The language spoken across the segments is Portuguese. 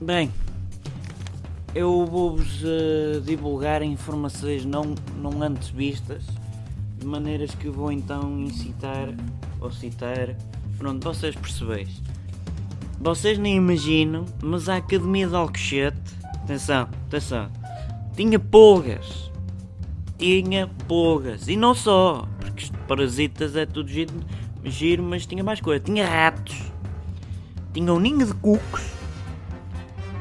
Bem, eu vou-vos uh, divulgar informações não, não antes vistas, de maneiras que vou então incitar ou citar. Pronto, vocês percebeis. Vocês nem imaginam, mas a Academia de Alcochete, atenção, atenção, tinha pulgas. Tinha pulgas. E não só porque parasitas é tudo giro, giro mas tinha mais coisa. Tinha ratos. Tinha um ninho de cucos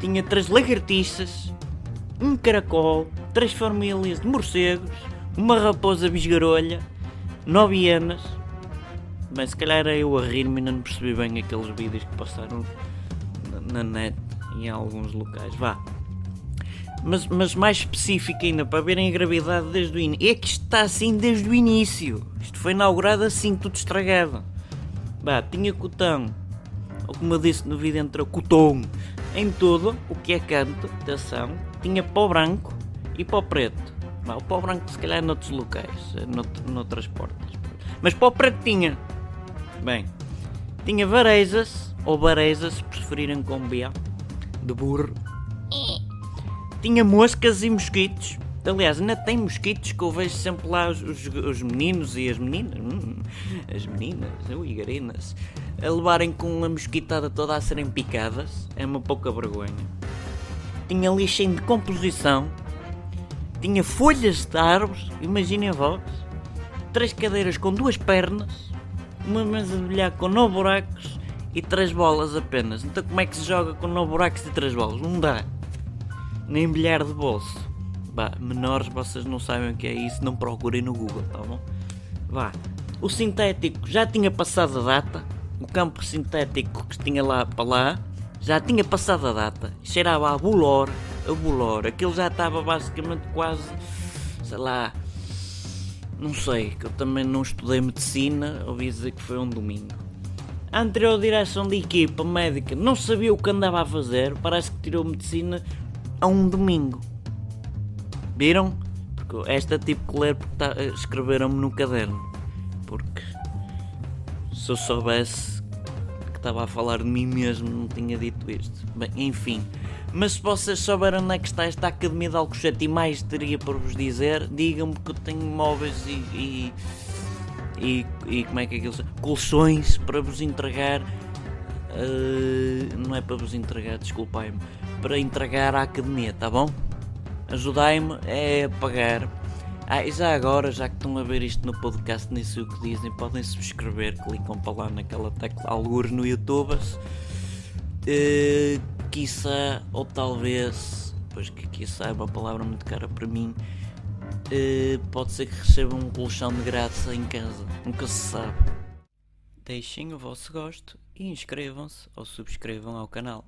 tinha três lagartixas, um caracol, três famílias de morcegos, uma raposa bisgarolha, nove hienas. Bem, se calhar era eu a rir-me e não percebi bem aqueles vídeos que passaram na net em alguns locais. Vá. Mas, mas mais específico ainda, para verem a gravidade desde o início. É que isto está assim desde o início. Isto foi inaugurado assim, tudo estragado. Vá, tinha cotão. Ou como eu disse no vídeo, entrou cotão em tudo o que é canto, atenção, tinha pó branco e pó preto. Não, o pó branco se calhar noutros locais, nout noutras portas. Mas pó preto tinha. Bem, tinha varejas, ou varejas, se preferirem com B, de burro. Tinha moscas e mosquitos. Aliás, ainda tem mosquitos que eu vejo sempre lá os, os, os meninos e as meninas, hum, as meninas, ui, garinas, a levarem com a mosquitada toda a serem picadas. É uma pouca vergonha. Tinha lixo em decomposição. Tinha folhas de árvores, imaginem vós. Três cadeiras com duas pernas. Uma mesa de bilhar com nove buracos e três bolas apenas. Então como é que se joga com nove buracos e três bolas? Não dá. Nem bilhar de bolso. Bah, menores, vocês não sabem o que é isso, não procurem no Google, tá bom? Vá. O sintético já tinha passado a data. O campo sintético que tinha lá para lá já tinha passado a data. Cheirava a bolor, a bolor. Aquilo já estava basicamente quase, sei lá, não sei, que eu também não estudei medicina, ouvi dizer que foi um domingo. A anterior direção de equipa médica não sabia o que andava a fazer, parece que tirou medicina a um domingo. Viram? Porque esta tive que ler porque tá, escreveram-me no caderno. Porque se eu soubesse que estava a falar de mim mesmo, não tinha dito isto. Bem, enfim. Mas se vocês souberem onde é que está esta Academia de Alcochete e mais teria para vos dizer, digam-me que eu tenho móveis e, e, e, e como é que é aquilo colchões para vos entregar. Uh, não é para vos entregar, desculpai-me, para entregar à academia, tá bom? ajudai-me é a pagar. Ah, e já agora, já que estão a ver isto no podcast, nem sei o que dizem, podem subscrever, clicam para lá naquela tecla algures no YouTube. Uh, quiçá, ou talvez, pois que quiçá é uma palavra muito cara para mim, uh, pode ser que recebam um colchão de graça em casa, nunca se sabe. Deixem o vosso gosto e inscrevam-se ou subscrevam ao canal.